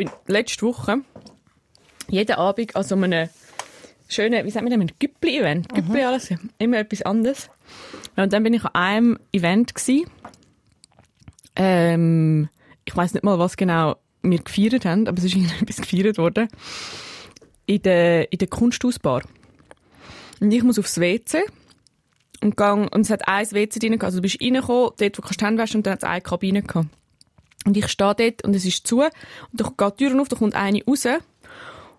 bin letzte Woche jeden Abend an so einem schönen, wie sagt man, einem Güppli-Event. Güppli alles, immer etwas anderes. Und dann bin ich an einem Event gsi. Ähm, ich weiß nicht mal, was genau wir gefeiert haben, aber es ist irgendwie etwas gefeiert worden. In der, in der Kunsthausbar. Und ich muss aufs WC und gang, und es hat ein WC drin. Also du bist reingekommen, dort, wo du Hände waschen, und dann hat es eine Kabine gehabt. Und ich stehe dort und es ist zu und da geht die Tür auf, da kommt eine raus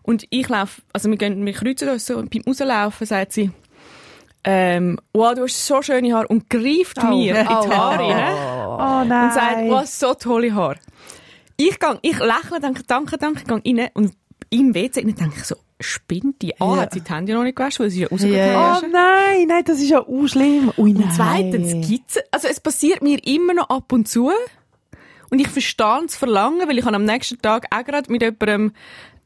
und ich laufe, also wir, gehen, wir kreuzen uns so und beim Rauslaufen sagt sie, ähm, wow, du hast so schöne Haare und greift Oh. mir in die Oh. Haare rein Oh nein. und sagt, wow, so tolle Haare. Ich gang, ich lächle, denke, danke, danke, gang rein und im WC innen denke ich so, spinnt die? A, Ja. hat sie die Hände noch nicht gewaschen, weil sie ja rausgegangen ist. Oh nein, nein, das ist ja auch schlimm. Ui. Und zweitens gibt's, also es passiert mir immer noch ab und zu. Und ich verstehe das Verlangen, weil ich am nächsten Tag auch gerade mit jemandem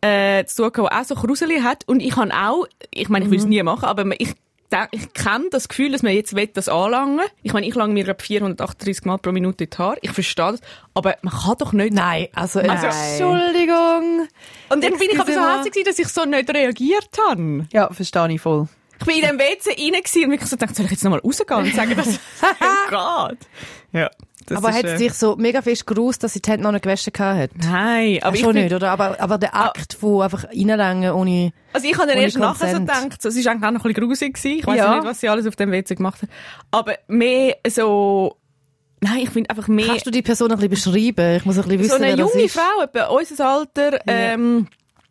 äh, zu tun, gehabt, der auch so Kruseli hat. Und ich habe auch, ich meine, ich will es nie machen, aber ich, ich kenne das Gefühl, dass man jetzt will, das anlangen Ich meine, ich lange mir glaube 438 Mal pro Minute in die Haare. Ich verstehe das. Aber man kann doch nicht... Nein, also, Also- Entschuldigung. Und dann bin ich aber so gewesen, dass ich so nicht reagiert habe. Ja, verstehe ich voll. Ich bin in dem WC rein und wirklich so gedacht, soll ich jetzt nochmal rausgehen und sagen, dass es geht? Ja. Das aber hat äh, sie sich so mega fest gerust, dass sie die Hände noch nicht gewaschen hat? Nein, aber ich schon nicht, oder? Aber, aber der Akt von einfach reinlängen ohne... Also ich habe dann erst nachher so gedacht, so, es ist eigentlich auch noch ein bisschen grusig gewesen. Ich weiß Ja. nicht, was sie alles auf dem WC gemacht hat. Aber mehr so, nein, ich finde einfach mehr, Kannst du die Person ein bisschen beschreiben? Ich muss ein bisschen wissen, so eine junge ist. Frau, etwa unser Alter, ähm,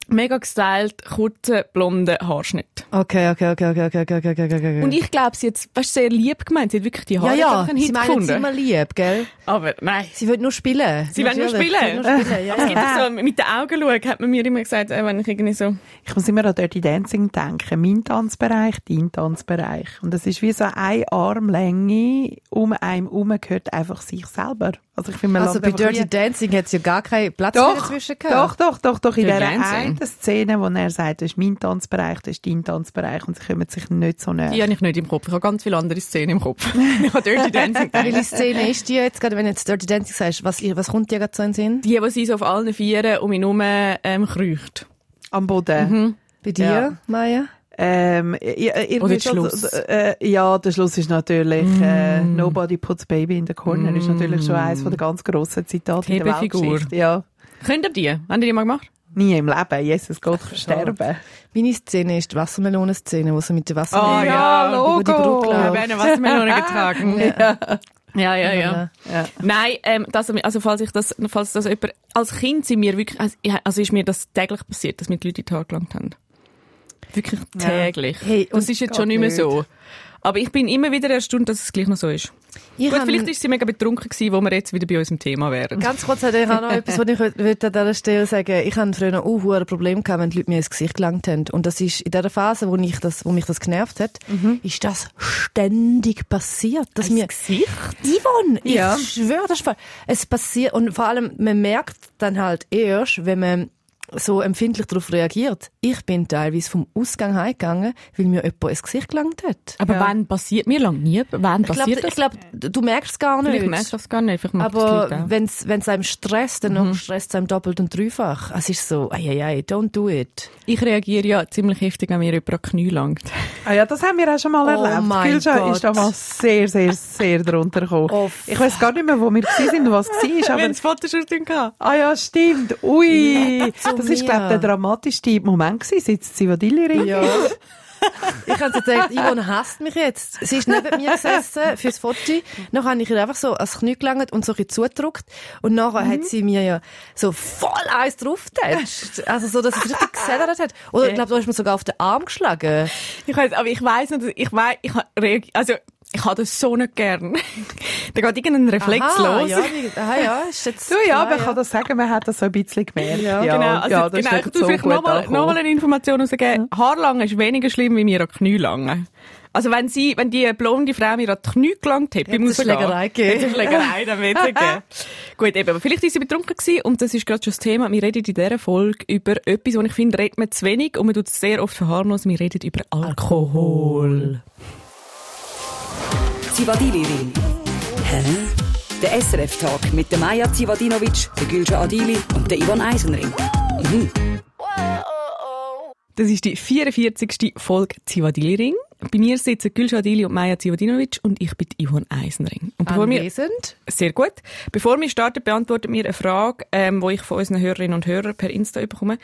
mega gestylt, kurzer, blonder Haarschnitt. Okay, okay, okay, okay, okay, okay, okay, okay, okay. Und ich glaube, sie hat weißt, sehr lieb gemeint. Sie hat wirklich die ja, Haare ja, einen sie Hit meinen sie gefunden. immer lieb, gell? Aber nein. Sie will nur spielen. Sie wollen nur spielen. Sie will nur spielen, ja, es gibt ja. so, mit den Augen schauen, hat man mir immer gesagt, äh, wenn ich irgendwie so... Ich muss immer an Dirty Dancing denken. Mein Tanzbereich, dein Tanzbereich. Und das ist wie so eine Armlänge um einem herum gehört einfach sich selber. Also ich finde, Also bei Dirty wie- Dancing hat es ja gar keinen Platz mehr Doch, dazwischen gehabt. doch, doch, doch, doch. In Dirty Dancing. einen Szene, wo er sagt, das ist mein Tanzbereich, das ist dein Tanzbereich und sie kommen sich nicht so näher. Die habe ich nicht im Kopf. Ich habe ganz viele andere Szenen im Kopf. ich habe Dirty Dancing. Welche Szene ist die jetzt, gerade wenn du jetzt Dirty Dancing sagst, was, was kommt dir gerade so in den Sinn? Die, die sie so auf allen Vieren um ihn herum ähm, kreucht. Am Boden. Bei dir, Ja. Maya? Ähm, Oder Schluss. Äh, ja, der Schluss ist natürlich äh, Nobody puts baby in the corner. Ist natürlich schon eines von der ganz grossen Zitate in der. Weltgeschichte. Ja. Könnt ihr die? Haben die die mal gemacht? Nie im Leben. Jesus Gott, sterben. Meine Szene ist die Wassermelonenszene, wo sie mit der Wassermelone ja, über die Brücke Wir läuft. werden Wassermelone getragen. ja. Ja, ja, ja. Ja. Nein, ähm, das, also falls ich das, falls das jemand, als Kind sind mir wirklich, also, also ist mir das täglich passiert, dass mir die Leute in die Haare gelangt haben. Wirklich täglich. Hey, das ist jetzt schon nicht mehr so. Aber ich bin immer wieder erstaunt, dass es gleich noch so ist. Ich Gut, vielleicht ist sie mega betrunken gewesen, wo wir jetzt wieder bei unserem Thema wären. Ganz kurz ich auch noch etwas, was ich wollte an dieser Stelle sagen Ich hatte früher auch ein Problem, gehabt, wenn die Leute mir ins Gesicht gelangt haben. Und das ist in der Phase, wo, ich das, wo mich das genervt hat, ist das ständig passiert. Dass mir, Gesicht? Yvonne, ich Ja. schwöre, das ist voll- es passiert. Und vor allem, man merkt dann halt erst, wenn man so empfindlich darauf reagiert. Ich bin teilweise vom Ausgang heimgegangen, weil mir jemand ins Gesicht gelangt hat. Aber wann passiert, mir lang nie, wann Ich glaube, passiert ich das? glaub, du merkst es gar nicht. Vielleicht merkst du das gar nicht. Das Aber wenn es einem stresst, dann mhm. stresst es einem doppelt und dreifach. Es ist so, ei, ei, ei, don't do it. Ich reagiere ja ziemlich heftig, wenn mir jemand an Knie langt. Ah ja, das haben wir auch schon mal Oh erlebt. mein Gülscha Gott. ist da mal sehr, sehr, sehr drunter gekommen. Oh, ich weiß gar nicht mehr, wo wir sind und was war, aber... Wenn es Fotoshooting gehabt. Ah ja, stimmt. Ui. Das ist, mir. glaube ich, der dramatischste Moment gewesen, seit das Zivadilli-Ring. Ja. Ich habe gedacht, Yvonne hasst mich jetzt. Sie ist neben mir gesessen fürs Foto. Dann habe ich ihr einfach so ans Knie gelangt und so ein bisschen zugedrückt. Und nachher hat sie mir ja so voll eins draufgetatscht. Also so, dass es richtig gesedert hat. Oder ich glaube, du hast mir sogar auf den Arm geschlagen. Ich weiss, aber ich weiss nicht, ich weiss, ich ha- reagi- also, ich habe das so nicht gern. da geht irgendein Reflex Aha, los. Ja, aha, ja, ist jetzt Du, ja, klar, aber ich kann das sagen, man hat das so ein bisschen gemerkt. Ja, Ja, genau, also, ja, genau, ich so vielleicht nochmal noch eine Information rausgeben. Haarlange ist weniger schlimm, wie mir an die Knie langen. Also wenn sie, wenn die blonde Frau mir an die Knie gelangt hat, es eine Rausgehen, Schlägerei gegeben. Schlägerei gegeben. Gut, eben, aber vielleicht ist sie betrunken gewesen und das ist gerade schon das Thema. Wir reden in dieser Folge über etwas, was ich finde, redet man zu wenig und man tut es sehr oft verharmlosen. Wir reden über Alkohol. Zivadili-Ring. Hä? Der SRF-Tag mit der Maja Zivadinovic, der Gülcan Adili und der Ivan Eisenring. Mhm. Das ist die 44. Folge Zivadili-Ring. Bei mir sitzen Gülcan Adili und Maja Zivadinovic und ich bin Ivan Eisenring. Und bevor wir, Anwesend. sehr gut. Bevor wir starten, beantworten wir eine Frage, ähm, die ich von unseren Hörerinnen und Hörern per Insta bekomme.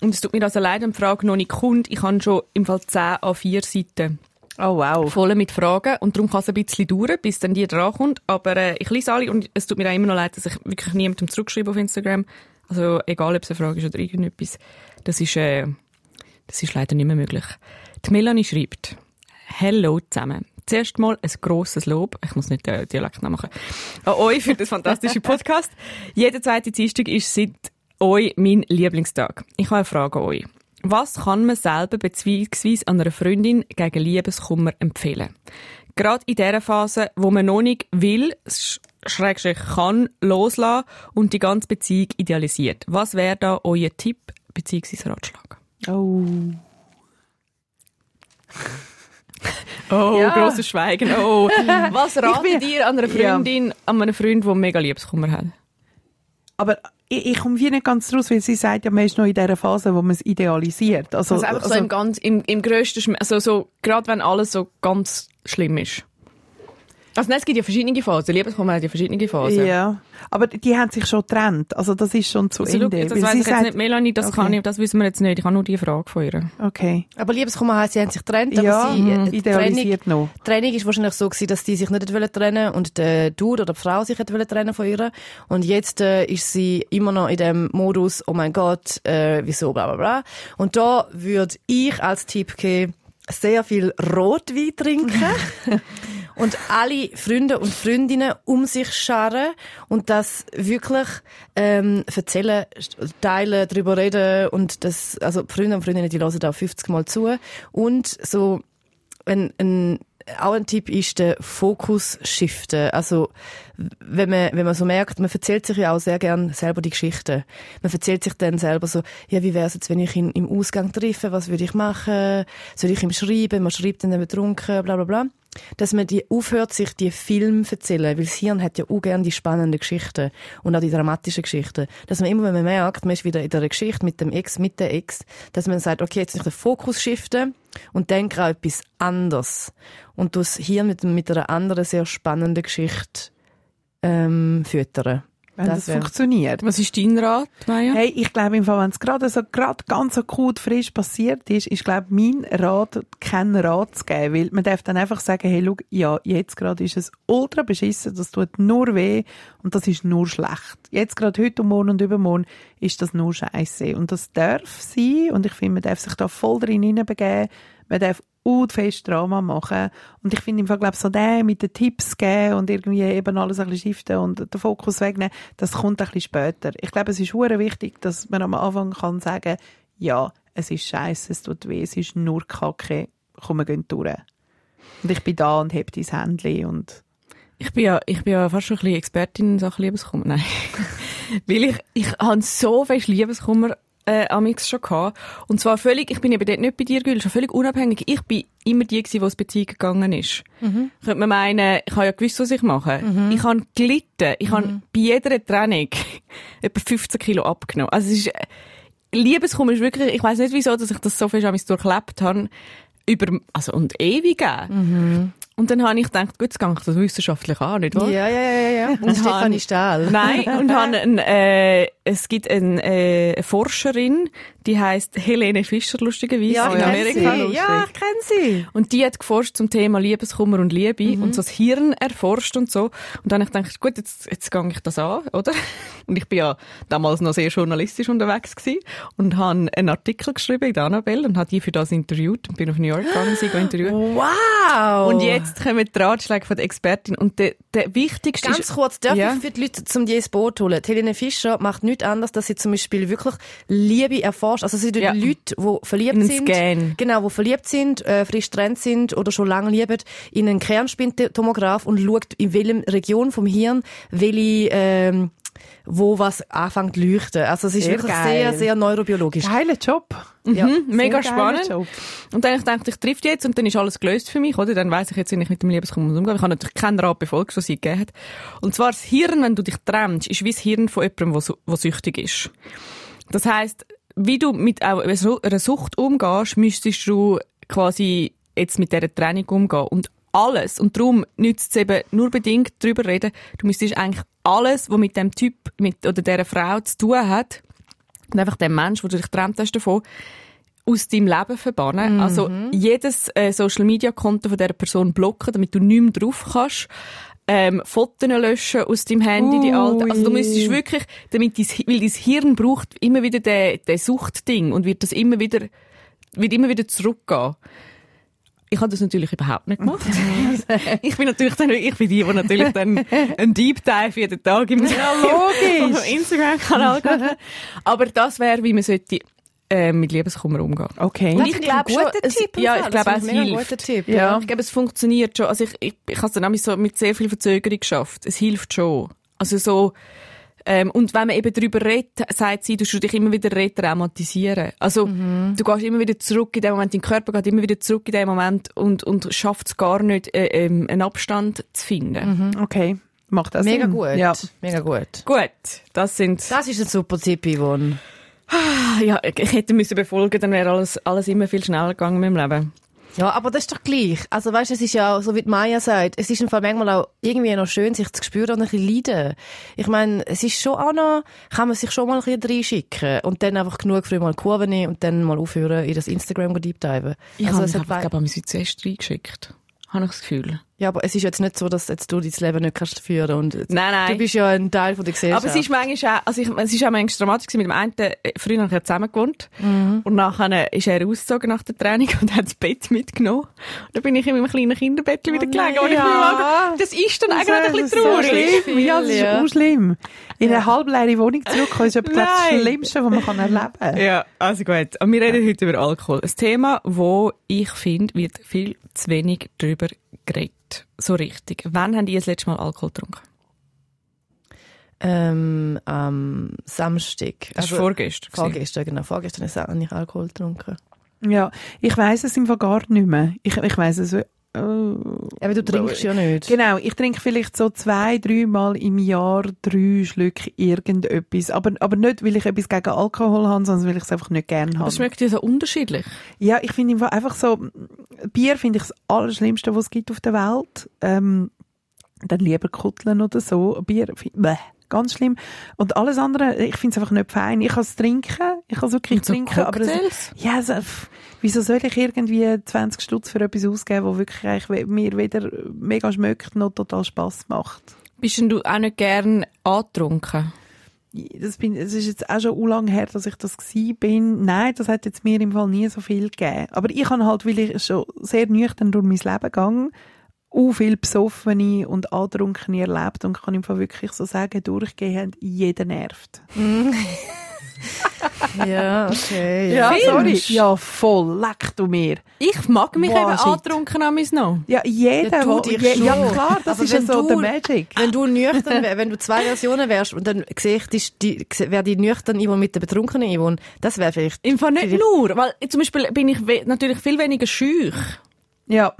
Und es tut mir also leid, die Frage noch nicht kommt. Ich habe schon im Fall 10 a 4 Seiten Oh wow. voll mit Fragen und darum kann es ein bisschen dauern, bis dann die drankommt. Aber äh, ich lese alle und es tut mir auch immer noch leid, dass ich wirklich niemandem zurückschreibe auf Instagram. Also egal, ob es eine Frage ist oder irgendetwas. Das ist, äh, das ist leider nicht mehr möglich. Die Melanie schreibt, Hello zusammen. Zuerst mal ein grosses Lob, ich muss nicht den Dialekt machen, an euch für das fantastische Podcast. Jeder zweite Dienstag ist seit euch mein Lieblingstag. Ich habe eine Frage an euch. Was kann man selber beziehungsweise an einer Freundin gegen Liebeskummer empfehlen? Gerade in der Phase, wo man noch nicht will, sch- schrägstrich kann, loslassen und die ganze Beziehung idealisiert. Was wäre da euer Tipp beziehungsweise Ratschlag? Oh. Oh, Ja. grosses Schweigen. Oh. Was ratet ihr an einer Ja. Freundin, an einem Freund, der mega Liebeskummer hat? Aber ich, ich komme wie nicht ganz raus, weil sie sagt ja, man ist noch in dieser Phase, wo man es idealisiert. Also, Also einfach so im ganz, im, im grössten also so, gerade wenn alles so ganz schlimm ist. Also nein, es gibt ja verschiedene Phasen. Liebeskummer hat ja verschiedene Phasen. Ja, aber die haben sich schon getrennt. Also das ist schon zu Also, schau, Ende. das Weil weiss sie ich jetzt sagt- nicht, Melanie, das Okay. kann ich, das wissen wir jetzt nicht. Ich habe nur die Frage von ihr. Okay. Aber Liebeskummer heisst, sie haben sich getrennt, aber Ja, sie, äh, die Trennung, idealisiert noch. die Trennung ist wahrscheinlich so gewesen, dass die sich nicht wollen trennen und der Dude oder die Frau sich wollen trennen von ihr. Und jetzt äh, ist sie immer noch in dem Modus, oh mein Gott, äh, wieso, bla bla bla. Und da würde ich als Tipp geben, sehr viel Rotwein trinken und alle Freunde und Freundinnen um sich scharen und das wirklich ähm, erzählen, teilen, darüber reden und das, also Freunde und Freundinnen, die hören da 50 Mal zu und so ein, ein, auch ein Tipp ist der Fokus shiften. Also, wenn man, wenn man so merkt, man erzählt sich ja auch sehr gern selber die Geschichten. Man erzählt sich dann selber so, ja, wie wär's jetzt, wenn ich ihn im Ausgang treffe? Was würde ich machen? Soll ich ihm schreiben? Man schreibt dann betrunken, bla, bla, bla. Dass man die aufhört, sich die Filme zu erzählen, weil das Hirn hat ja auch gern die spannenden Geschichten und auch die dramatischen Geschichten. Dass man immer, wenn man merkt, man ist wieder in der Geschichte mit dem Ex, mit der Ex, dass man sagt, okay, jetzt muss ich den Fokus shiften und denke an etwas anderes. Und das Hirn mit, mit einer anderen, sehr spannenden Geschichte ähm, füttern. Wenn Das das, funktioniert. Was ist dein Rat, Maja? Hey, ich glaube, im Fall, wenn es gerade so, gerade ganz akut frisch passiert ist, ist, glaube mein Rat, keinen Rat zu geben. Weil man darf dann einfach sagen, hey, schau, ja, jetzt gerade ist es ultra beschissen, das tut nur weh und das ist nur schlecht. Jetzt gerade heute und morgen und übermorgen ist das nur scheiße. Und das darf sein und ich finde, man darf sich da voll drin hineinbegeben. Man darf gut fest Drama machen. Und ich finde im Fall, so der mit den Tipps geben und irgendwie eben alles ein bisschen shiften und den Fokus wegnehmen, das kommt ein bisschen später. Ich glaube, es ist hure wichtig, dass man am Anfang kann sagen, ja, es ist scheiße, es tut weh, es ist nur Kacke, komm, wir gehen durch. Und ich bin da und heb dein Händchen und Ich bin ja, ich bin ja fast schon ein bisschen Expertin in Sachen Liebeskummer. Nein. Weil ich, ich habe so viel Liebeskummer äh, amix schon gehabt. Und zwar völlig, ich bin eben dort nicht bei dir, Gül, schon völlig unabhängig. Ich bin immer die gewesen, die es Beziehung gegangen ist. Könnte man meinen, ich habe ja gewusst, was ich mache. Ich habe gelitten. Ich habe bei jeder Trennung etwa 15 Kilo abgenommen. Also es ist, äh, Liebeskummer ist wirklich, ich weiß nicht wieso, dass ich das so viel durchlebt habe. Über, also, und ewig gegeben. Und dann habe ich gedacht, gut, jetzt gehe ich das wissenschaftlich an, nicht wahr? Ja, ja, ja, ja. Und Und Stefanie Stahl. Nein, und han, ein, äh, es gibt ein, äh, eine Forscherin, die heißt Helene Fischer, lustigerweise, Ja, in ich kenne Amerika. sie. Ja, ich kenne sie. Und die hat geforscht zum Thema Liebeskummer und Liebe Mhm. und so das Hirn erforscht und so. Und dann habe ich gedacht, gut, jetzt, jetzt gehe ich das an, oder? Und ich bin ja damals noch sehr journalistisch unterwegs gewesen und habe einen Artikel geschrieben in der Annabelle und habe die für das interviewt und bin auf New York gegangen, sie interviewen. Wow. Und jetzt kommen die Ratschläge von der Expertin. Und der, der wichtigste Ganz ist... kurz, darf Ja. ich für die Leute zum die ins Boot holen? Helene Fischer macht nichts anderes, dass sie zum Beispiel wirklich Liebe erforscht. Also sie tut Ja. Leute, die verliebt In sind. Scan. Genau, die verliebt sind, äh, frisch getrennt sind oder schon lange lieben, in einen Kernspintomograph und schaut, in welcher Region vom Hirn welche, ähm, wo was anfängt zu leuchten. Also es ist Sehr wirklich geil. sehr, sehr neurobiologisch. Geiler Job. Ja. Mhm, mega Sehr geiler spannend. Job. Und dann ich gedacht, ich treffe die jetzt und dann ist alles gelöst für mich, oder? Dann weiss ich jetzt, wie ich mit dem Liebeskummer umgehe. Ich habe natürlich keinen Rat befolgt, was sie gegeben hat. Und zwar das Hirn, wenn du dich trennst, ist wie das Hirn von jemandem, der, süchtig ist. Das heisst, wie du mit einer Sucht umgehst, müsstest du quasi jetzt mit dieser Trennung umgehen. Und alles, und darum nützt es eben nur bedingt darüber reden, du müsstest eigentlich alles, was mit dem Typ mit, oder dieser Frau zu tun hat, und einfach den Mensch, wo du dich getrennt hast davon, aus deinem Leben verbannen. Also jedes äh, Social Media Konto von dieser Person blocken, damit du nicht mehr drauf kannst. Ähm, Fotos löschen aus deinem Handy, die alten. Also du Ui. müsstest wirklich, damit dein, weil dein Hirn braucht immer wieder den, den Suchtding und wird das immer wieder, wird immer wieder zurückgehen. Ich habe das natürlich überhaupt nicht gemacht. ich bin natürlich dann, ich bin die, die natürlich dann einen Deep Dive jeden Tag im logisch. Instagram-Kanal machen. Aber das wäre, wie man sollte, äh, mit Liebeskummer umgehen. Okay. Das ich glaube ein schon, guter es- Tipp ja, ich glaube, es hilft. Tipp. Ja. Ich glaube, es funktioniert schon. Also ich, ich, ich habe es dann nämlich so mit sehr viel Verzögerung geschafft. Es hilft schon. Also so, ähm, und wenn man eben darüber redet, sagt sie, du musst dich immer wieder retraumatisieren. Also, du gehst immer wieder zurück in dem Moment, dein Körper geht immer wieder zurück in dem Moment und, und schafft es gar nicht, äh, ähm, einen Abstand zu finden. Okay. Macht das Mega Sinn? gut. Ja. Mega gut. Gut, das sind, Das ist ein super Tipp, Yvonne. Ah, ja, ich hätte müssen befolgen, dann wäre alles, alles immer viel schneller gegangen in meinem Leben. Ja, aber das ist doch gleich. Also weißt, es ist ja so wie die Maya sagt, es ist im Fall manchmal auch irgendwie noch schön, sich zu spüren und ein bisschen leiden. Ich meine, es ist schon auch noch, kann man sich schon mal ein bisschen reinschicken und dann einfach genug früh mal Kurve nehmen und dann mal aufhören, in das Instagram deep diven. Ich also, habe mich einfach, glaube ich, zuerst reingeschickt. Habe ich das Gefühl. ja, aber es ist jetzt nicht so, dass jetzt du dein Leben nicht kannst führen und Nein, nein. du bist ja ein Teil von der Gesellschaft. Aber es ist manchmal auch, also ich, es ist auch manchmal dramatisch mit dem einen, äh, früher habe ich ja zusammen gewohnt. Mhm. Und nachher ist er ausgezogen nach der Training und hat das Bett mitgenommen. Und dann bin ich in meinem kleinen Kinderbett wieder gelegen. nein, Und ich ja. bin mal, das ist dann eigentlich ein bisschen Das ist so traurig. schlimm. Ja, das ist Ja. auch schlimm. In eine halbleere Wohnung zurückkommen ist etwas das. Schlimmste, was man kann erleben kann. Ja, also gut. Aber wir reden heute über Alkohol. Ein Thema, wo ich finde, wird viel zu wenig drüber geredet. So richtig. Wann haben die das letzte Mal Alkohol getrunken? ähm, am Samstag. Das Also, war vorgestern. vorgestern, genau. Vorgestern ist habe ich Alkohol getrunken. Ja, ich weiss es im Fall gar nicht mehr. Ich, ich weiss es. Äh, Aber du trinkst ja nicht. Genau, ich trinke vielleicht so zwei, dreimal im Jahr drei Schlücke irgendetwas. Aber, aber nicht, weil ich etwas gegen Alkohol habe, sondern weil ich es einfach nicht gerne Aber habe. schmeckt dir so unterschiedlich? Ja, ich finde einfach so, Bier finde ich das Allerschlimmste, was es gibt auf der Welt. Ähm, dann lieber Kutteln oder so. Bier, bäh, ganz schlimm. Und alles andere, ich finde es einfach nicht fein. Ich kann es trinken, ich kann es wirklich so trinken, aber es, Cocktails? ja, so, pff, wieso soll ich irgendwie 20 Stutz für etwas ausgeben, wo wirklich eigentlich mir weder mega schmeckt noch total Spass macht? Bist denn du auch nicht gern angetrunken? Das, bin, das ist jetzt auch schon u lang her, dass ich das gsi bin. Nein, das hat jetzt mir im Fall nie so viel gegeben. Aber ich habe halt, weil ich schon sehr nüchtern durch mein Leben gegangen, u viel besoffene und antrunkene erlebt und kann im Fall wirklich so sagen, durchgehend jeder nervt. Ja, okay. Ja, sorry. Findest? Ja, voll. Leck du mir. Ich mag mich Boah, eben shit. antrunken an noch. Ja, jeder, Ja, du dich schon. ja klar, das Aber ist ja so du- der Magic. Wenn du nüchtern wenn du zwei Versionen wärst und dann sehe ich, die, die, wäre die nüchtern Yvonne mit der betrunkenen Yvonne, das wäre vielleicht... Im Fall nicht nur, weil zum Beispiel bin ich natürlich viel weniger schüch. Ja.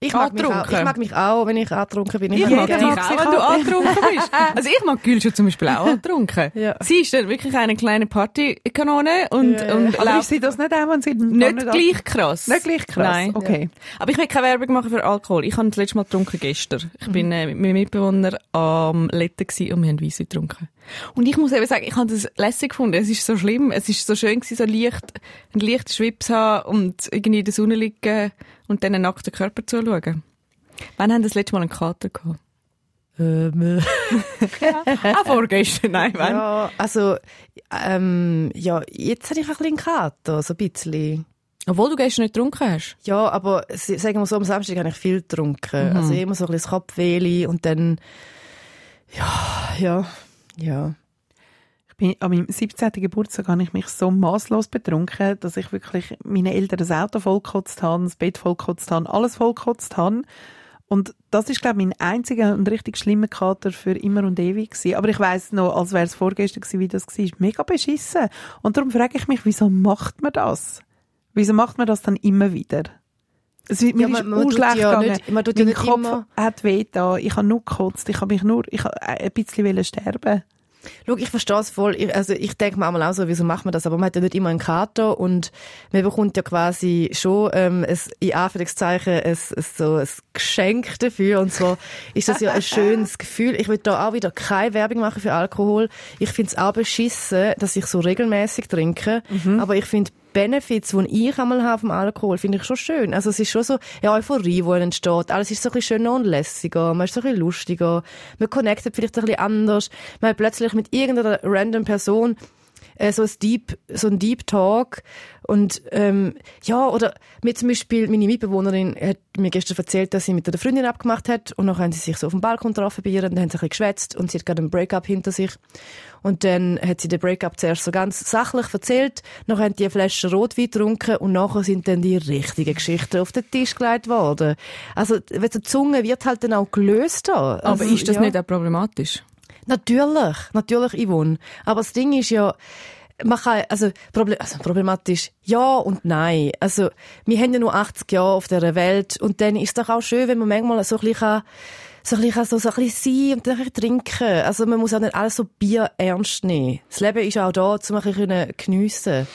Ich mag, mich auch, ich mag mich auch, wenn ich angetrunken bin. Ich Jeder mag dich mag auch, wenn du angetrunken bist. Also ich mag Gül schon zum Beispiel auch angetrunken. Ja. Sie ist dann wirklich eine kleine Partykanone und, Ja, ja. und Aber ist sie das nicht auch, wenn sie gar nicht ab- gleich krass. Nicht gleich krass? Nein. Okay. Aber ich will keine Werbung machen für Alkohol. Ich habe das letzte Mal getrunken gestern. Ich bin äh, mit meinem Mitbewohner am Letten und wir haben Weisse getrunken. Und ich muss eben sagen, ich habe das lässig gefunden. Es ist so schlimm. Es ist so schön gewesen, so leicht, einen leichten Schwips haben und irgendwie in der Sonne liegen und dann einen nackten Körper zuschauen. Wann haben das letzte Mal einen Kater gehabt? Ähm, Ah, vorgestern, nein, wann? ja, also, ähm, ja, jetzt habe ich ein bisschen Kater, so ein bisschen. Obwohl du gestern nicht getrunken hast. Ja, aber sagen wir so, am Samstag habe ich viel getrunken. Mhm. Also immer so ein bisschen das Kopfweh und dann, ja, ja, ja. Bin, an meinem 17. Geburtstag habe ich mich so maßlos betrunken, dass ich wirklich meinen Eltern das Auto vollgekotzt habe, das Bett vollgekotzt habe, alles vollgekotzt habe. Und das ist, glaube ich, mein einziger und richtig schlimmer Kater für immer und ewig gewesen. Aber ich weiß noch, als wäre es vorgestern gewesen, wie das war. Mega beschissen. Und darum frage ich mich, wieso macht man das? Wieso macht man das dann immer wieder? Es wird mir Ja, ist man- man tut urschlecht ja gegangen. nicht- man tut ja mein nicht Kopf immer- hat weh da. Ich habe nur gekotzt. Ich habe mich nur, ich habe ein bisschen sterben. Schau, ich verstehe es voll. Ich, also ich denke mir auch so, wieso macht man das? Aber man hat ja nicht immer einen Kater und man bekommt ja quasi schon ähm, ein, in Anführungszeichen ein, ein, so ein Geschenk dafür. Und zwar ist das ja ein schönes Gefühl. Ich will da auch wieder keine Werbung machen für Alkohol. Ich finde es auch beschissen, dass ich so regelmäßig trinke. Aber ich finde Benefits, die ich einmal habe vom Alkohol, finde ich schon schön. Also es ist schon so eine Euphorie, die entsteht. Alles ist so ein bisschen schöner und lässiger. Man ist so ein bisschen lustiger. Man connectet vielleicht ein bisschen anders. Man hat plötzlich mit irgendeiner random Person äh, so ein Deep, so ein Deep Talk und ähm, ja oder mir zum Beispiel meine Mitbewohnerin hat mir gestern erzählt, dass sie mit einer Freundin abgemacht hat und dann haben sie sich so auf dem Balkon getroffen bei ihr und dann haben sie ein bisschen geschwätzt und sie hat gerade einen Breakup hinter sich und dann hat sie den Breakup zuerst so ganz sachlich erzählt, dann haben die eine Flasche Rotwein getrunken und nachher sind dann die richtigen Geschichten auf den Tisch gelegt worden. Also die Zunge wird halt dann auch gelöst da. Aber Also, ist das ja. nicht auch problematisch? Natürlich, natürlich, Yvonne. Aber das Ding ist ja, man kann, also, Problem, also problematisch, ja und nein. Also, wir haben ja nur 80 Jahre auf dieser Welt und dann ist es doch auch schön, wenn man manchmal so ein bisschen so ein bisschen, so, so ein bisschen sein und dann ein bisschen trinken. Also, man muss auch nicht alles so Bier ernst nehmen. Das Leben ist auch da, um ein bisschen geniessen.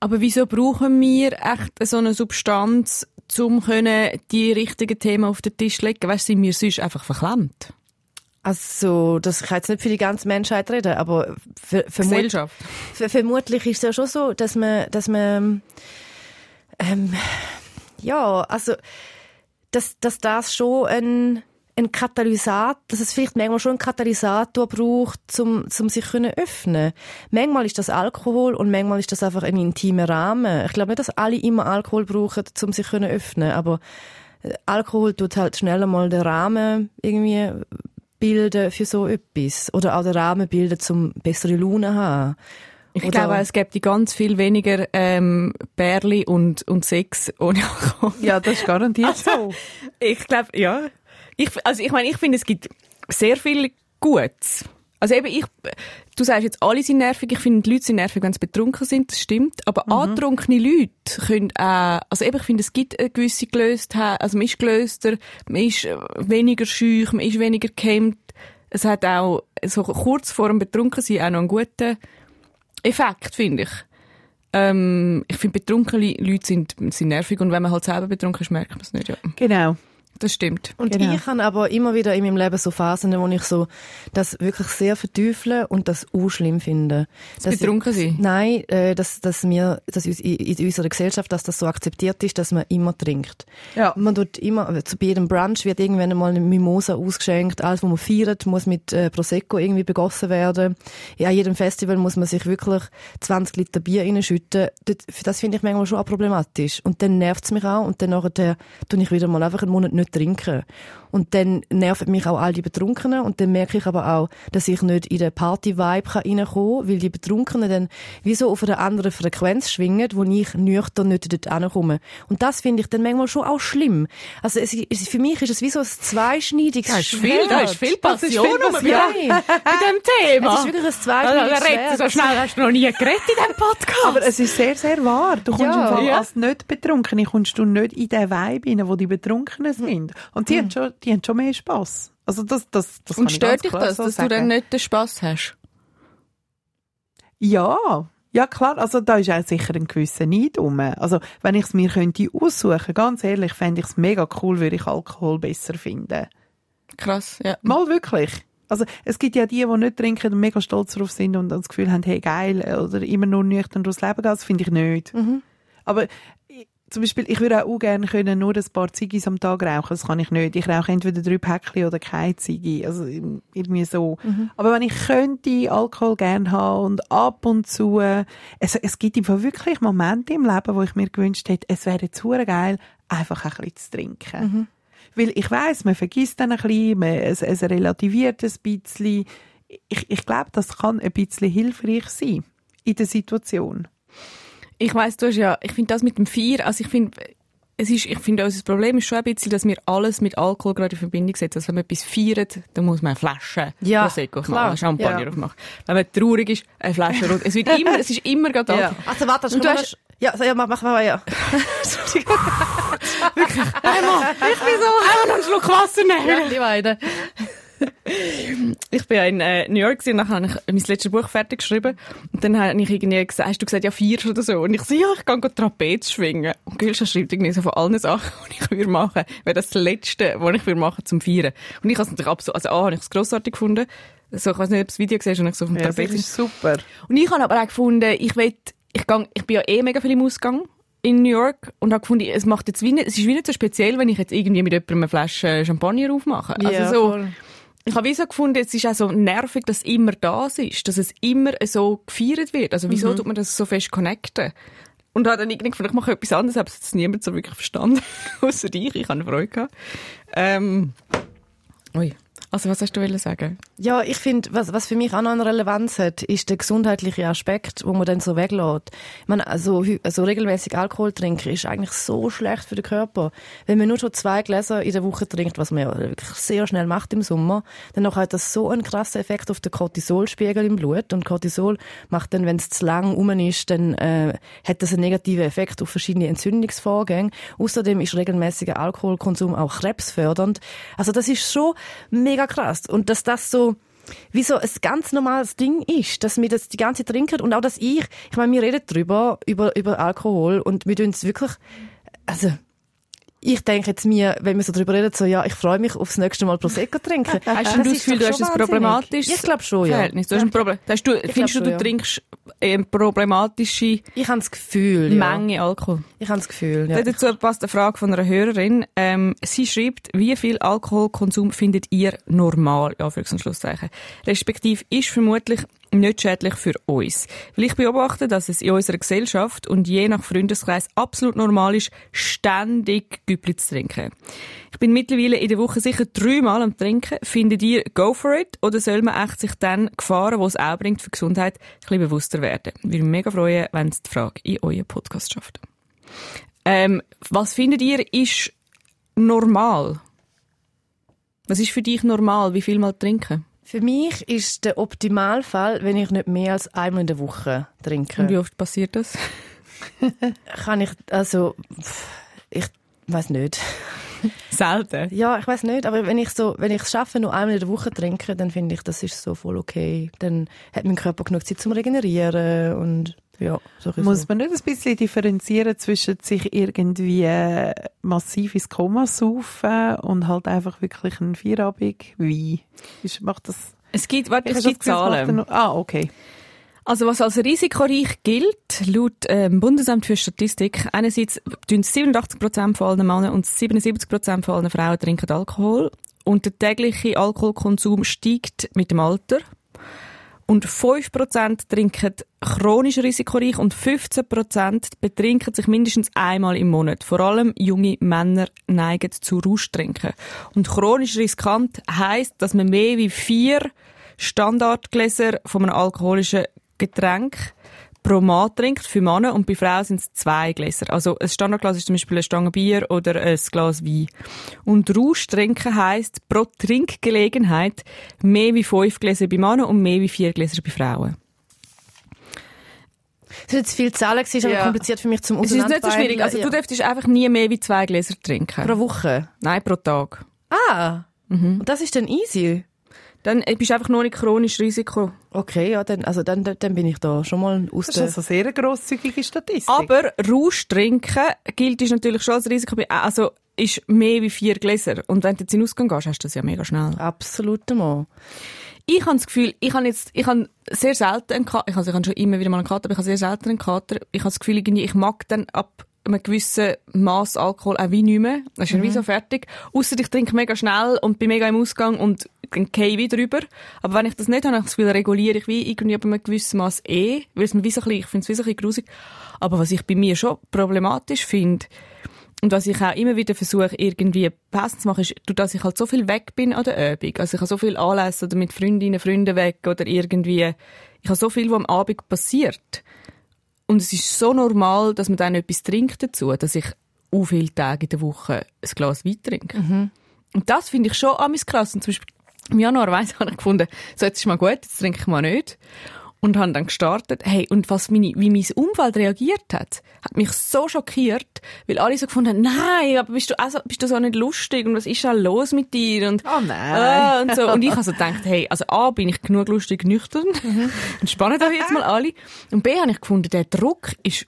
Aber wieso brauchen wir echt so eine Substanz, um die richtigen Themen auf den Tisch zu legen? Weißt du, sind wir sonst einfach verklemmt? Also, das kann jetzt nicht für die ganze Menschheit reden, aber für, für Gesellschaft. Ver- Vermutlich ist es ja schon so, dass man, dass man, ähm, ja, also, dass, dass das schon ein, ein Katalysator, dass es vielleicht manchmal schon einen Katalysator braucht, zum, zum sich können öffnen. Manchmal ist das Alkohol und manchmal ist das einfach ein intimer Rahmen. Ich glaube nicht, dass alle immer Alkohol brauchen, zum sich können öffnen, aber äh, Alkohol tut halt schnell mal den Rahmen irgendwie bilden für so etwas. Oder auch den Rahmen bilden, zum bessere Laune haben. Ich Oder- glaube, es gibt ganz viel weniger ähm, Bärli und, und Sex ohne Alkohol. Ja, das ist garantiert so. Ich glaube, ja. Ich, also ich meine, ich finde, es gibt sehr viel Gutes. Also eben, ich, du sagst jetzt, alle sind nervig. Ich finde, die Leute sind nervig, wenn sie betrunken sind, das stimmt. Aber antrunkene Leute können auch, also eben, ich finde, es gibt eine gewisse Gelöstheit, also man ist gelöster, man ist äh, weniger schüch, man ist weniger gehemmt. Es hat auch, so kurz vor dem Betrunkensein auch noch einen guten Effekt, finde ich. Ähm, ich finde, betrunkene Leute sind, sind nervig und wenn man halt selber betrunken ist, merkt man es nicht, ja. Genau. Das stimmt. Und Genau. ich habe aber immer wieder in meinem Leben so Phasen, wo ich so das wirklich sehr verteufle und das auch schlimm finde. Das betrunken sein? Nein, äh, dass, dass wir, dass uns in, in unserer Gesellschaft, dass das so akzeptiert ist, dass man immer trinkt. Ja. Man tut immer, also zu bei jedem Brunch wird irgendwann mal eine Mimosa ausgeschenkt. Alles, was man feiert, muss mit äh, Prosecco irgendwie begossen werden. Ja, an jedem Festival muss man sich wirklich 20 Liter Bier reinschütten. Das finde ich manchmal schon auch problematisch. Und dann nervt es mich auch und dann nachher tue ich wieder mal einfach einen Monat nicht trinken. Und dann nerven mich auch all die Betrunkenen und dann merke ich aber auch, dass ich nicht in den Party-Vibe kann reinkommen kann, weil die Betrunkenen dann wie so auf einer anderen Frequenz schwingen, wo ich nüchtern nicht dort hinkomme. Und das finde ich dann manchmal schon auch schlimm. Also es, ist- für mich ist es wie so ein zweischneidiges Da ist viel, Schwert. da ist viel Das ist Passion viel Passion. dem- bei dem Thema. Es ist wirklich ein Also, zweischneidiges da redet so Schwert. schnell hast du noch nie geredet in diesem Podcast. Aber es ist sehr, sehr wahr. Du kommst Ja. im Fall Ja. als nicht Betrunkene, kommst du nicht in den Vibe rein, wo die Betrunkenen sind. Und die, haben, schon, die haben schon mehr Spass. Also das, das, das und stört dich das, so dass sagen. du dann nicht den Spass hast? Ja, ja klar, also da ist auch sicher ein gewisser Neid rum. Also wenn ich es mir könnte aussuchen, ganz ehrlich, fände ich es mega cool, würde ich Alkohol besser finden. Krass, ja. Mal wirklich. Also es gibt ja die, die nicht trinken und mega stolz darauf sind und das Gefühl haben, hey geil, oder immer nur nüchtern durchs Leben gehen, das finde ich nicht. Aber ich, zum Beispiel, ich würde auch gerne können nur ein paar Ziggis am Tag rauchen, das kann ich nicht. Ich rauche entweder drei Päckchen oder keine Ziggi, also irgendwie so. Aber wenn ich könnte Alkohol gerne haben und ab und zu, es, es gibt einfach wirklich Momente im Leben, wo ich mir gewünscht hätte, es wäre hure geil, einfach ein bisschen zu trinken. Weil ich weiß, man vergisst dann ein bisschen, man, es, es relativiert ein bisschen. Ich, ich glaube, das kann ein bisschen hilfreich sein in der Situation. Ich weiss, du hast ja, ich finde das mit dem Vier, also ich finde, es ist, ich finde, unser Problem ist schon ein bisschen, dass wir alles mit Alkohol gerade in Verbindung setzen. Also wenn man etwas feiert, dann muss man eine Flasche Ja, Prosecco klar, machen, Champagner ja. aufmachen. Wenn man traurig ist, eine Flasche Rot. Es wird immer, es ist immer gerade Ja. Alkohol. Also warte, du hast- ja, so, ja, mach, mach mal, ja. Einmal, ich bin so, einmal noch einen Schluck Wasser nehmen. Die beiden. Ich bin ja in äh, New York und nachher habe ich mein letztes Buch fertig geschrieben. Und dann habe ich irgendwie gesagt, hast du gesagt, ja, vier oder so. Und ich so, ja, ich go Trapez schwingen. Und Gülscha schreibt irgendwie so von allen Sachen, die ich würde machen, wäre das das Letzte, was ich würde machen zum Feiern. Und ich habe es natürlich absolut, also A, habe ich es grossartig gefunden. So, ich weiß nicht, ob du das Video gesehen hast, und ich so dem Ja, das Trapez ist super. Und ich habe aber auch gefunden, ich will, ich gang, ich bin ja eh mega viel im Ausgang in New York und habe gefunden, es macht jetzt wie nicht, es ist wie nicht so speziell, wenn ich jetzt irgendwie mit jemandem eine Flasche Champagner aufmache. Ja, also so, voll. Ich habe wie so gefunden, es ist auch so nervig, dass immer das ist, dass es immer so gefeiert wird. Also wieso tut man das so fest connecten? Und habe dann irgendwie gefunden, ich mache etwas anderes, habe es jetzt niemand so wirklich verstanden, außer ich. Ich habe Freude gehabt. Ähm, ui. Also was hast du sagen? Ja, ich finde, was, was für mich auch noch eine Relevanz hat, ist der gesundheitliche Aspekt, wo man dann so weglässt. Ich meine, also, also regelmäßig Alkohol trinken ist eigentlich so schlecht für den Körper. Wenn man nur schon zwei Gläser in der Woche trinkt, was man ja wirklich sehr schnell macht im Sommer, dann hat das so einen krassen Effekt auf den Cortisolspiegel im Blut. Und Cortisol macht dann, wenn es zu lang rum ist, dann äh, hat das einen negativen Effekt auf verschiedene Entzündungsvorgänge. Außerdem ist regelmäßiger Alkoholkonsum auch krebsfördernd. Also das ist schon mega krass. Und dass das so wie so ein ganz normales Ding ist, dass wir das die ganze Zeit trinken und auch, dass ich, ich meine, wir reden drüber, über, über Alkohol und wir tun es wirklich, also, ich denke jetzt mir, wenn wir so drüber reden, so, ja, ich freue mich aufs nächste Mal Prosecco trinken. Hast du das Gefühl, du hast ein problematisches Ich glaube schon, ja. Verhältnis? Du hast ein Problem. Hast du, findest du, du ja. trinkst eine problematische Ich habe das Gefühl, ja. Menge Alkohol? Ich habe das Gefühl, ja. Dazu passt eine Frage von einer Hörerin. Ähm, sie schreibt, wie viel Alkoholkonsum findet ihr normal? Ja, und Schlusszeichen. Respektiv ist vermutlich nicht schädlich für uns. Weil ich beobachte, dass es in unserer Gesellschaft und je nach Freundeskreis absolut normal ist, ständig Güppli zu trinken. Ich bin mittlerweile in der Woche sicher dreimal am Trinken. Findet ihr, go for it? Oder soll man echt sich dann Gefahren, die es auch bringt für Gesundheit, ein bisschen bewusster werden? Ich würde mich mega freuen, wenn es die Frage in euren Podcast schafft. Ähm, was findet ihr ist normal? Was ist für dich normal? Wie viel mal trinken? Für mich ist der Optimalfall, wenn ich nicht mehr als einmal in der Woche trinke. Und wie oft passiert das? Kann ich, also, ich weiß nicht. Selten. Ja, ich weiß nicht, aber wenn ich so, wenn ich es schaffe, nur einmal in der Woche trinken, dann finde ich, das ist so voll okay. Dann hat mein Körper genug Zeit zum Regenerieren und ja, so ein Muss man nicht ein bisschen differenzieren zwischen sich irgendwie äh, massiv ins Koma saufen und halt einfach wirklich ein Vierabend Wein? Ist, macht das... Es gibt, warte, Ich es habe gibt Zahlen. Ah, okay. Also was als risikoreich gilt, laut ähm, Bundesamt für Statistik, einerseits tun 87% von allen Männern und 77% von allen Frauen trinken Alkohol und der tägliche Alkoholkonsum steigt mit dem Alter. Und 5% trinken chronisch risikoreich und 15% betrinken sich mindestens einmal im Monat. Vor allem junge Männer neigen zu Rauschtrinken. Und chronisch riskant heisst, dass man mehr wie vier Standardgläser von einem alkoholischen Getränk pro Mann trinkt, für Männer, und bei Frauen sind es zwei Gläser. Also ein Standardglas ist zum Beispiel eine Stange Bier oder ein Glas Wein. Und Rausch trinken heisst pro Trinkgelegenheit mehr wie fünf Gläser bei Männern und mehr wie vier Gläser bei Frauen. Es sind jetzt viele Zahlen, gewesen, ist aber Ja. kompliziert für mich zum Es ist nicht so schwierig. Also du ja. dürftest einfach nie mehr wie zwei Gläser trinken. Pro Woche? Nein, pro Tag. Ah! Und das ist dann easy? Dann äh, bist du einfach nur nicht chronisch Risiko. Okay, ja, dann, also dann, dann bin ich da schon mal aus Das ist der... also sehr eine grosszügige Statistik. Aber Rausch trinken gilt ist natürlich schon als Risiko. Also ist mehr wie vier Gläser. Und wenn du jetzt in den Ausgang gehst, hast du das ja mega schnell. Absolut mal. Ich habe das Gefühl, ich habe jetzt, ich habe sehr selten einen Kater, ich, also ich habe schon immer wieder mal einen Kater, aber ich habe sehr selten einen Kater. Ich habe das Gefühl, irgendwie, ich mag dann ab einem gewissen Maß Alkohol auch wie nicht mehr. Das ist ja wie so fertig. Ausser ich trinke mega schnell und bin mega im Ausgang und dann gehe ich wieder rüber. Aber wenn ich das nicht habe, habe ich das Gefühl, reguliere ich wie irgendwie ab einem gewissen Maß eh, weil es mir wie so ein bisschen, ich finde es wie so ein bisschen grusig. Aber was ich bei mir schon problematisch finde, und was ich auch immer wieder versuche, irgendwie passend zu machen, ist, durch dass ich halt so viel weg bin an der Übung. Also ich habe so viel Anlässe oder mit Freundinnen, Freunden weg oder irgendwie, ich habe so viel, was am Abend passiert. Und es ist so normal, dass man dann etwas trinkt dazu, dass ich u viele Tage in der Woche ein Glas Wein trinke. Mhm. Und das finde ich schon amis krass. Und zum Beispiel im Januar weiss, habe ich gefunden, so jetzt ist mal gut, jetzt trinke ich mal nicht. Und habe dann gestartet. Hey, und was meine, wie mein Umfeld reagiert hat, hat mich so schockiert, weil alle so gefunden haben, nein, aber bist du, also, bist du so nicht lustig und was ist da los mit dir? Und, Oh nein. Ah, und, so. und ich habe so gedacht, hey, also A, bin ich genug lustig nüchtern, entspannen doch jetzt mal alle. Und B, habe ich gefunden, der Druck ist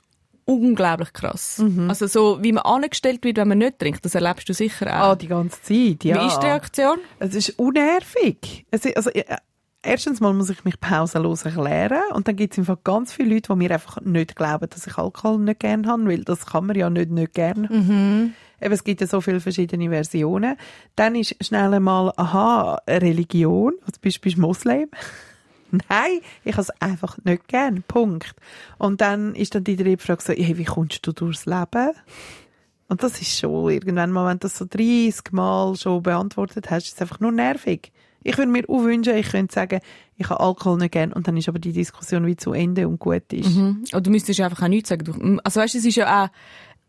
unglaublich krass. Also so, wie man angestellt wird, wenn man nicht trinkt, das erlebst du sicher auch. Ah, die ganze Zeit, ja. Wie ist die Reaktion? Es ist unnervig. Es ist, also, äh, erstens mal muss ich mich pausenlos erklären und dann gibt es einfach ganz viele Leute, die mir einfach nicht glauben, dass ich Alkohol nicht gerne habe, weil das kann man ja nicht nicht gerne. Eben, es gibt ja so viele verschiedene Versionen. Dann ist schnell einmal, aha, Religion, also bist bist Moslem. Nein, ich habe es einfach nicht gern. Punkt. Und dann ist dann die Frage so, hey, wie kommst du durchs Leben? Und das ist schon irgendwann mal, wenn du das so 30 Mal schon beantwortet hast, ist es einfach nur nervig. Ich würde mir auch wünschen, ich könnte sagen, ich habe Alkohol nicht gern und dann ist aber die Diskussion wie zu Ende und gut ist. Mhm. Oder du müsstest einfach auch nichts sagen. Du- Also weißt du, es ist ja auch,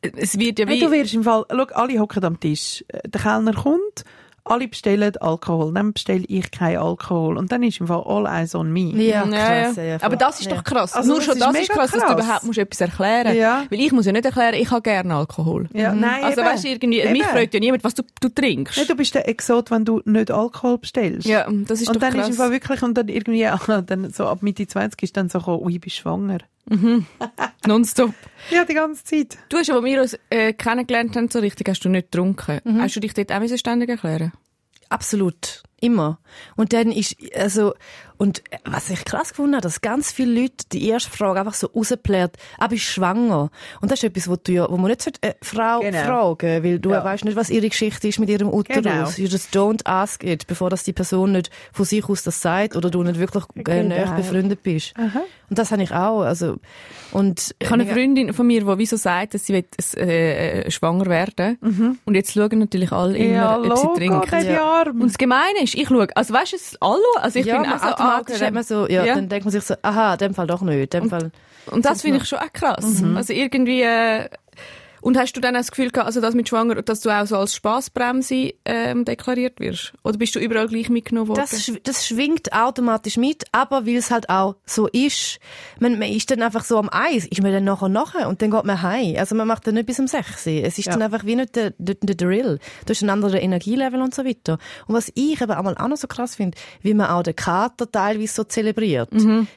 es wird ja Hey, wie... du wirst im Fall, schau, alle hocken am Tisch. Der Kellner kommt, alle bestellen Alkohol, dann bestelle ich keinen Alkohol. Und dann ist im Fall all eyes on me. Ja, Ja, krass. ja. Ja, Aber das ist ja. doch krass. Also Nur das schon ist das ist mega krass, dass du krass. überhaupt musst etwas erklären Ja. Weil ich muss ja nicht erklären, ich habe gerne Alkohol. Ja, nein, Also eben. weißt du, irgendwie, mich Eben. freut ja niemand, was du, du trinkst. Nee, du bist der Exot, wenn du nicht Alkohol bestellst. ja, das ist und doch dann krass. ist im Fall wirklich, und dann irgendwie, ah, dann so ab Mitte 20 ist dann so gekommen, ui, ich bin schwanger. Nonstop. Ja, die ganze Zeit. Du hast, als wir uns äh, kennengelernt haben, so richtig, hast du nicht getrunken. Mhm. Hast du dich dort auch ständig erklären Absolut. Immer. Und dann ist, also, und was ich krass gefunden habe, dass ganz viele Leute die erste Frage einfach so rausplärt, ah, bist du schwanger? Und das ist etwas, wo du ja, wo man nicht sollte, äh, Frau Genau. fragen, weil du Ja. weißt nicht, was ihre Geschichte ist mit ihrem Uterus. Genau. You just don't ask it, bevor das die Person nicht von sich aus das sagt oder du nicht wirklich äh, Genau. näher befreundet bist. Aha. Und das habe ich auch, also, und Ich habe eine Freundin von mir, die wieso sagt, dass sie will, äh, äh, schwanger werden Und jetzt schauen natürlich alle immer, Mhm. Ja, ob sie trinken. Ja. Und das Gemeine ist, ich schaue, also weißt du, es alle, also ich ja, bin man so, ah, automatisch okay, hat man so, ja, Ja. dann denkt man sich so, aha, in dem Fall doch nicht, dem Fall. Und das finde ich schon auch krass. Also irgendwie, äh, und hast du dann auch das Gefühl gehabt, also das mit Schwanger, dass du auch so als Spaßbremse ähm, deklariert wirst? Oder bist du überall gleich mitgenommen worden? Das, schw- das schwingt automatisch mit, aber weil es halt auch so ist, man, man ist dann einfach so am Eis, ist man dann nachher nachher und dann geht man heim. Also man macht dann nicht bis um 6 Uhr. Es ist Ja. dann einfach wie nicht der, der, der Drill. Du hast ein anderes Energielevel und so weiter. Und was ich eben einmal auch noch so krass finde, wie man auch den Kater teilweise so zelebriert.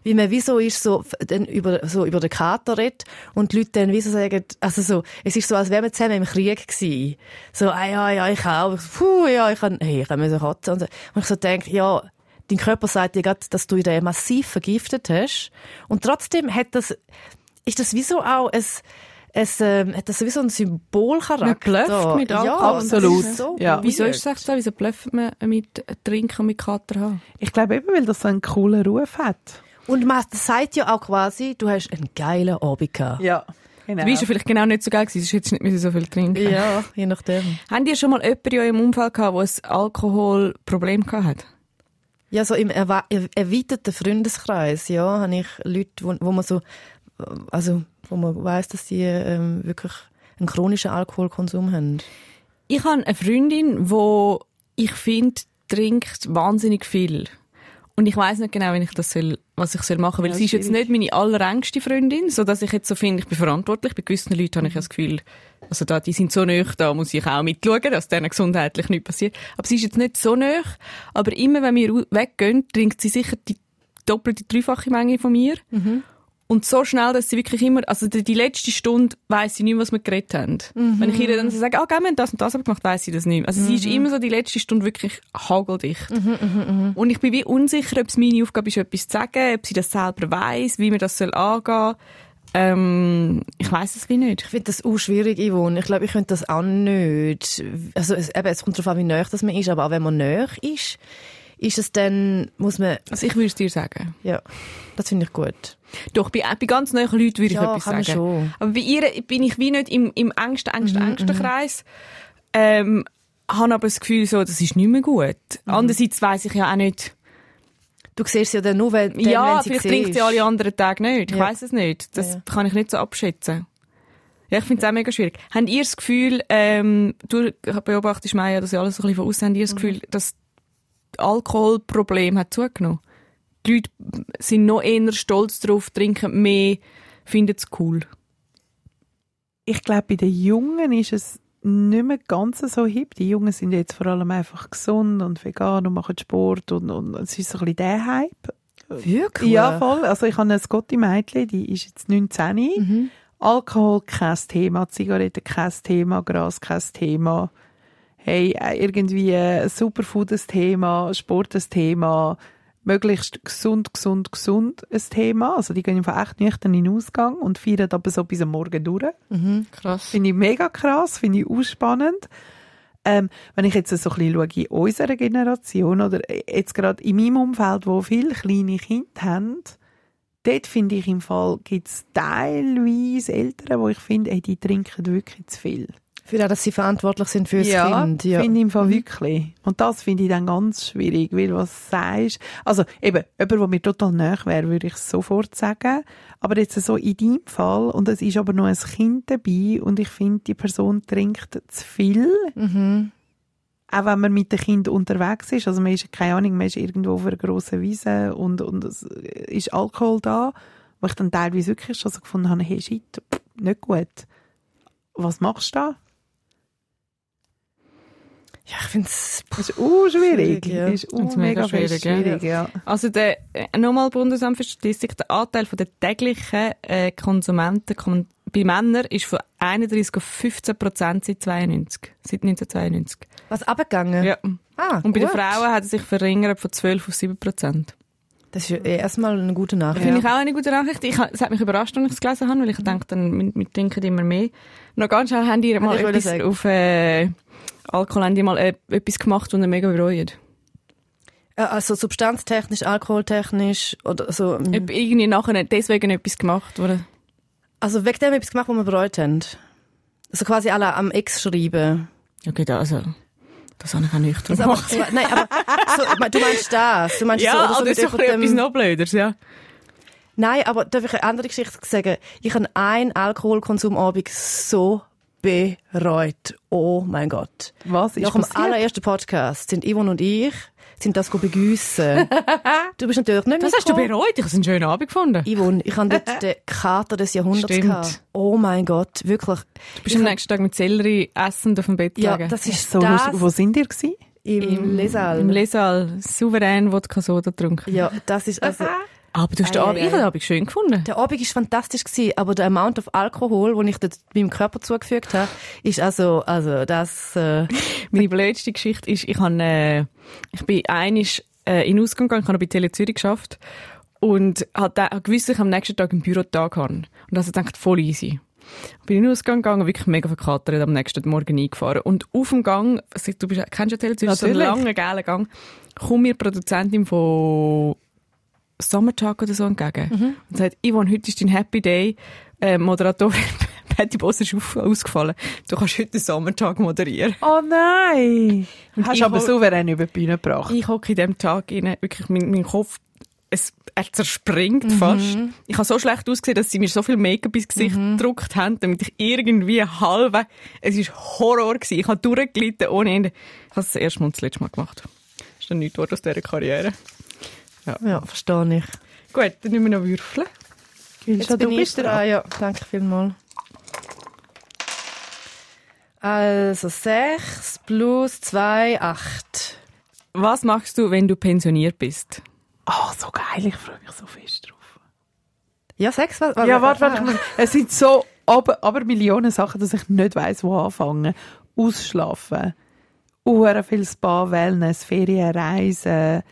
Wie man wie so ist, so, dann über, so über den Kater redet und die Leute dann wie so sagen, also so, es ist so, als wären wir zusammen im Krieg gewesen. So, ah ja, ja, ich auch. Puh, ja, ich kann, hey, ich kann mir so kotzen. Und, so. und ich so denke, ja, dein Körper sagt dir gerade, dass du ihn massiv vergiftet hast. Und trotzdem hat das, ist das wie so auch ein, es, ähm, hat das wie so ein Symbolcharakter. Man blufft mit ja, Alkohol. das Absolut. ist So Ja. Wieso ist es so? Wieso blufft man mit Trinken und mit Kater haben? Ich glaube eben, weil das so einen coolen Ruf hat. Und man sagt ja auch quasi, du hast einen geilen Abend gehabt. Ja, genau. Du bist ja vielleicht genau nicht so geil gewesen, sonst hättest du nicht so viel trinken. Ja, je nachdem. Haben die schon mal jemanden in eurem Umfeld gehabt, der ein Alkoholproblem hat? Ja, so im er- erweiterten Freundeskreis, ja, habe ich Leute, wo, wo man so, also, wo man weiss, dass die ähm, wirklich einen chronischen Alkoholkonsum haben. Ich habe eine Freundin, wo ich finde, trinkt wahnsinnig viel. Und ich weiß nicht genau, wenn ich das soll, was ich soll machen, weil Ja, sie ist jetzt nicht meine allerengste Freundin, so dass ich jetzt so finde, ich bin verantwortlich. Bei gewissen Leuten habe ich das Gefühl, also da, die sind so nah, da muss ich auch mitschauen, dass denen gesundheitlich nichts passiert. Aber sie ist jetzt nicht so nah. Aber immer, wenn wir weggehen, trinkt sie sicher die doppelte, dreifache Menge von mir. Und so schnell, dass sie wirklich immer, also die, die letzte Stunde weiss sie nicht mehr, was wir geredet haben. Wenn ich ihr dann so sage, ah, gell, wir haben das und das gemacht, weiss sie das nicht mehr. Also sie ist immer so die letzte Stunde wirklich hageldicht. Und ich bin wie unsicher, ob es meine Aufgabe ist, etwas zu sagen, ob sie das selber weiss, wie man das soll angehen. Ähm, ich weiss es wie nicht. Ich finde das auch schwierig, Yvonne. Ich glaube, ich könnte das auch nicht. Also, es, eben, es kommt darauf an, wie näher das man ist, aber auch wenn man näher ist, ist es dann, muss man, Also ich würde es dir sagen. ja, das finde ich gut. Doch, bei, bei ganz neuen Leuten würde ich Ja, etwas kann man sagen. schon. Aber bei ihr bin ich wie nicht im, im engsten, engsten, engsten Kreis. Ähm, habe aber das Gefühl, so, das ist nicht mehr gut. Andererseits weiss ich ja auch nicht, Du siehst ja dann nur, wenn, dann, ja, wenn sie vielleicht trinkt sie alle anderen Tage nicht. Ich Ja. weiss es nicht. Das Ja. kann ich nicht so abschätzen. Ja, ich finde es auch mega schwierig. Habt ihr das Gefühl, ähm, du beobachtest Maya, dass ja alles so ein bisschen von außen, habt ihr das Gefühl, dass das Alkoholproblem hat zugenommen? Die Leute sind noch eher stolz drauf, trinken mehr, finden es cool. Ich glaube, bei den Jungen ist es nicht mehr ganz so hip. Die Jungen sind jetzt vor allem einfach gesund und vegan und machen Sport und, und es ist so ein bisschen der Hype. Wirklich? Ja, voll. Also ich habe eine Scotty-Mädchen, die ist jetzt 19. Mhm. Alkohol kein Thema, Zigaretten kein Thema, Gras kein Thema. Hey, irgendwie äh, Superfood ein Thema, Sport ein Thema, möglichst gesund, gesund, gesund ein Thema. Also die gehen einfach echt nüchtern in den Ausgang und feiern aber so bis am Morgen durch. Krass. Finde ich mega krass, finde ich ausspannend. Ähm, wenn ich jetzt so ein bisschen schaue in unserer Generation oder jetzt gerade in meinem Umfeld, wo viele kleine Kinder haben, dort finde ich im Fall, gibt es teilweise Eltern, wo ich finde, ey, die trinken wirklich zu viel. Für das, dass sie verantwortlich sind für das ja, Kind. Ja. finde ich im Fall wirklich. Und das finde ich dann ganz schwierig, weil was sagst, also eben, jemand, der mir total nahe wäre, würde ich sofort sagen, aber jetzt so in deinem Fall, und es ist aber noch ein Kind dabei, und ich finde, die Person trinkt zu viel, Mhm. auch wenn man mit dem Kind unterwegs ist, also man ist, keine Ahnung, man ist irgendwo auf einer grossen Wiese und, und es ist Alkohol da, wo ich dann teilweise wirklich schon so gefunden habe, hey, shit, nicht gut. Was machst du da? Ja, ich finde es... Ist schwierig. Schwierig, ja. Das ist uh, mega, schwierig, schwierig, ja. Also der, äh, nochmal Bundesamt für Statistik, der Anteil von der täglichen äh, Konsumenten bei Männern ist von 31 auf 15 Prozent seit 92, seit 1992. Was abgegangen? Ja. Ah, Und bei den gut. Frauen hat es sich verringert von 12 auf 7 Prozent. Das ist ja erstmal eine gute Nachricht. Finde ich auch eine gute Nachricht. Ich, es hat mich überrascht, als ich es gelesen habe, weil ich dachte, wir, wir trinken immer mehr. Noch ganz schnell, haben die mal etwas auf äh, Alkohol, haben die mal äh, etwas gemacht, was ihr mega bereut? Äh, Also substanztechnisch, alkoholtechnisch oder so. Ob irgendwie nachher deswegen etwas gemacht, oder? Also wegen dem etwas gemacht, was wir bereut haben. Also quasi alle am Ex schreiben. Okay, da, also, das habe ich auch nüchtern Also, aber, gemacht. nein, aber so, du meinst das? Du meinst so, Ja, oder so aber das ist doch etwas jemandem- noch blöderes, ja. Nein, aber darf ich eine andere Geschichte sagen? Ich habe einen Alkoholkonsumabend so bereut. Oh mein Gott. Was ist Nach dem passiert? allerersten Podcast sind Yvonne und ich sind das begüssen. du bist natürlich nicht Das hast du bereut? Ich habe einen schönen Abend gefunden. Yvonne, ich habe dort den Kater des Jahrhunderts Stimmt. gehabt. Oh mein Gott, wirklich. Du bist am nächsten Tag mit Sellerie essend auf dem Bett Ja, gelegen. das ist so das lustig. Wo sind ihr gewesen? im Lesal. Im Lesal souverän Wodka Soda getrunken. ja, das ist also... Aber du hast den Abend, ich habe den Abend schön gefunden. Der Abend war fantastisch, gewesen, aber der Amount of Alkohol, den ich meinem Körper zugefügt habe, ist also, also das... Äh, Meine blödste Geschichte ist, ich, habe, äh, ich bin einisch äh, in Ausgang gegangen, ich habe bei Tele Zürich geschafft und habe hab gewusst, dass ich am nächsten Tag einen Bürotag habe. Und also gedacht, voll easy. Bin in den Ausgang gegangen, wirklich mega verkatert, am nächsten Morgen eingefahren. Und auf dem Gang, du bist, kennst ja Tele Zürich, so einen langen, gelben Gang, kommt mir die Produzentin von Summertag oder so entgegen und sagt, Yvonne, heute ist dein Happy Day. Äh, Moderatorin Patty Boss ist auf, ausgefallen. Du kannst heute den Sommertag moderieren. Oh nein! Hast ich du aber souverän über die Bühne gebracht. Ich hocke in diesem Tag rein, wirklich, mein, mein Kopf, es, er zerspringt fast. Ich habe so schlecht ausgesehen, dass sie mir so viel Make-up ins Gesicht gedruckt haben, damit ich irgendwie halb, es war Horror gewesen. Ich habe durchgelitten ohne Ende. Ich habe es das erste Mal und das letzte Mal gemacht. Das ist dann nichts aus dieser Karriere. Ja, verstehe ich. Gut, dann müssen wir noch würfeln. Gülscha, du bin bist ich dran. Ja, danke vielmals. Also 6 plus 2, 8. Was machst du, wenn du pensioniert bist? Oh, so geil, ich freue mich so fest drauf. Ja, 6? Was, Ja, warte, warte. warte. Es sind so aber, aber Millionen Sachen, dass ich nicht weiss, wo anfangen. Ausschlafen. Uhren viel Spa, Wellness, Ferien, Reisen,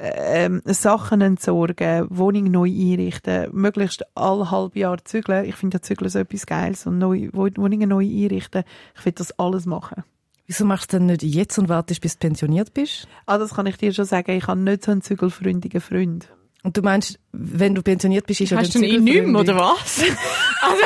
ähm, Sachen entsorgen, Wohnung neu einrichten, möglichst alle halbe Jahr zügeln. Ich finde ja Zügeln so etwas Geiles und neu, Wo- Wohnungen neu einrichten. Ich will das alles machen. Wieso machst du denn nicht jetzt und wartest, bis du pensioniert bist? Ah, das kann ich dir schon sagen. Ich habe nicht so einen zügelfreundigen Freund. Und du meinst, wenn du pensioniert bist, ist ja Hast du ihn nicht mehr, oder was? also,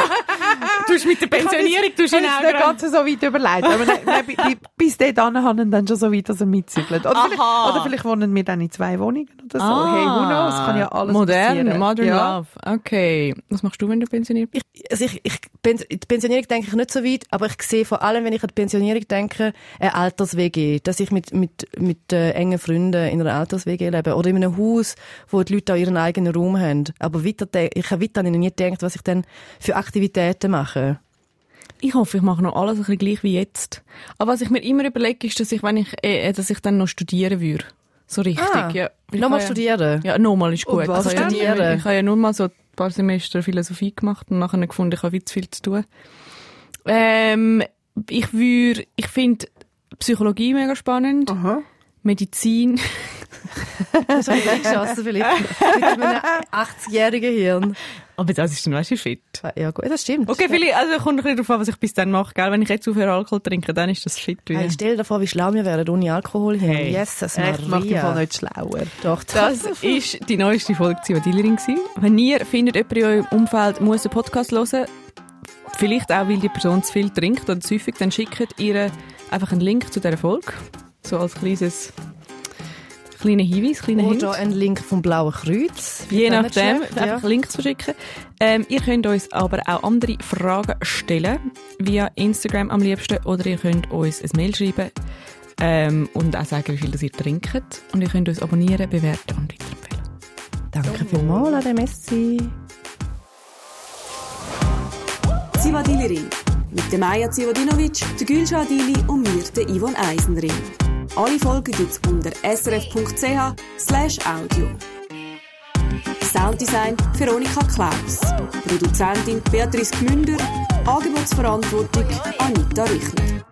du hast mit der Pensionierung, du hast ihn auch nicht so weit überlegt. Aber nein, nein, bi- bi- bis dahin haben wir dann schon so weit, dass er mitzügelt. Oder, vielleicht, oder vielleicht wohnen wir dann in zwei Wohnungen oder so. Ah, hey, who knows? Kann ja alles Modern, passieren. modern ja. love. Okay. Was machst du, wenn du pensioniert bist? Ich, also ich, ich, die Pensionierung denke ich nicht so weit, aber ich sehe vor allem, wenn ich an die Pensionierung denke, eine Alters-WG. Dass ich mit, mit, mit äh, engen Freunden in einer Alters-WG lebe. Oder in einem Haus, wo die Leute auch ihren eigenen Raum haben. Aber weiter, ich habe weiter nie gedacht, was ich dann für Aktivitäten mache. Ich hoffe, ich mache noch alles ein bisschen gleich wie jetzt. Aber was ich mir immer überlege, ist, dass ich, wenn ich, äh, dass ich dann noch studieren würde. So richtig, Ah, ja. Nochmal kann studieren. Ja, ja nochmal ist gut. Ich, habe ja, studieren? ich habe ja nur mal so ein paar Semester Philosophie gemacht und nachher gefunden, ich habe wie zu viel zu tun. Ähm, ich würde, ich finde Psychologie mega spannend. Aha. Medizin. Das habe ich nicht geschossen vielleicht. Mit einem 80-jährigen Hirn. Aber das ist dann, weißt du, fit. Ja gut, das stimmt. Okay, vielleicht, also kommt ein bisschen darauf an, was ich bis dann mache, gell? Wenn ich jetzt aufhöre Alkohol trinke, dann ist das fit wieder. Hey, stell dir vor, wie schlau wir wären ohne Alkohol. Hey. Jesus Ich mache im Fall Maria. nicht schlauer. Doch, Das ist die neueste Folge Zivadilerin gewesen. Wenn ihr findet, jemand in eurem Umfeld muss einen Podcast hören, vielleicht auch, weil die Person zu viel trinkt oder zu häufig, dann schickt ihr einfach einen Link zu dieser Folge. So als kleines, kleiner Hinweis, kleiner Hint. Oder ein Link vom Blauen Kreuz. Je nachdem, schlecht, einfach Links verschicken. Ähm, ihr könnt uns aber auch andere Fragen stellen, via Instagram am liebsten, oder ihr könnt uns ein Mail schreiben ähm, und auch sagen, wie viel das ihr trinkt. Und ihr könnt uns abonnieren, bewerten und weiterempfehlen. Danke vielmals an den Messi. Zivadilerin. Mit der Maja Zivadinovic, der Gülşah Adili und mir, der Yvonne Eisenring. Alle Folgen gibt's unter srf.ch audio. Sounddesign Veronika Klaus. Produzentin Beatrice Gmünder. Angebotsverantwortung Anita Richner.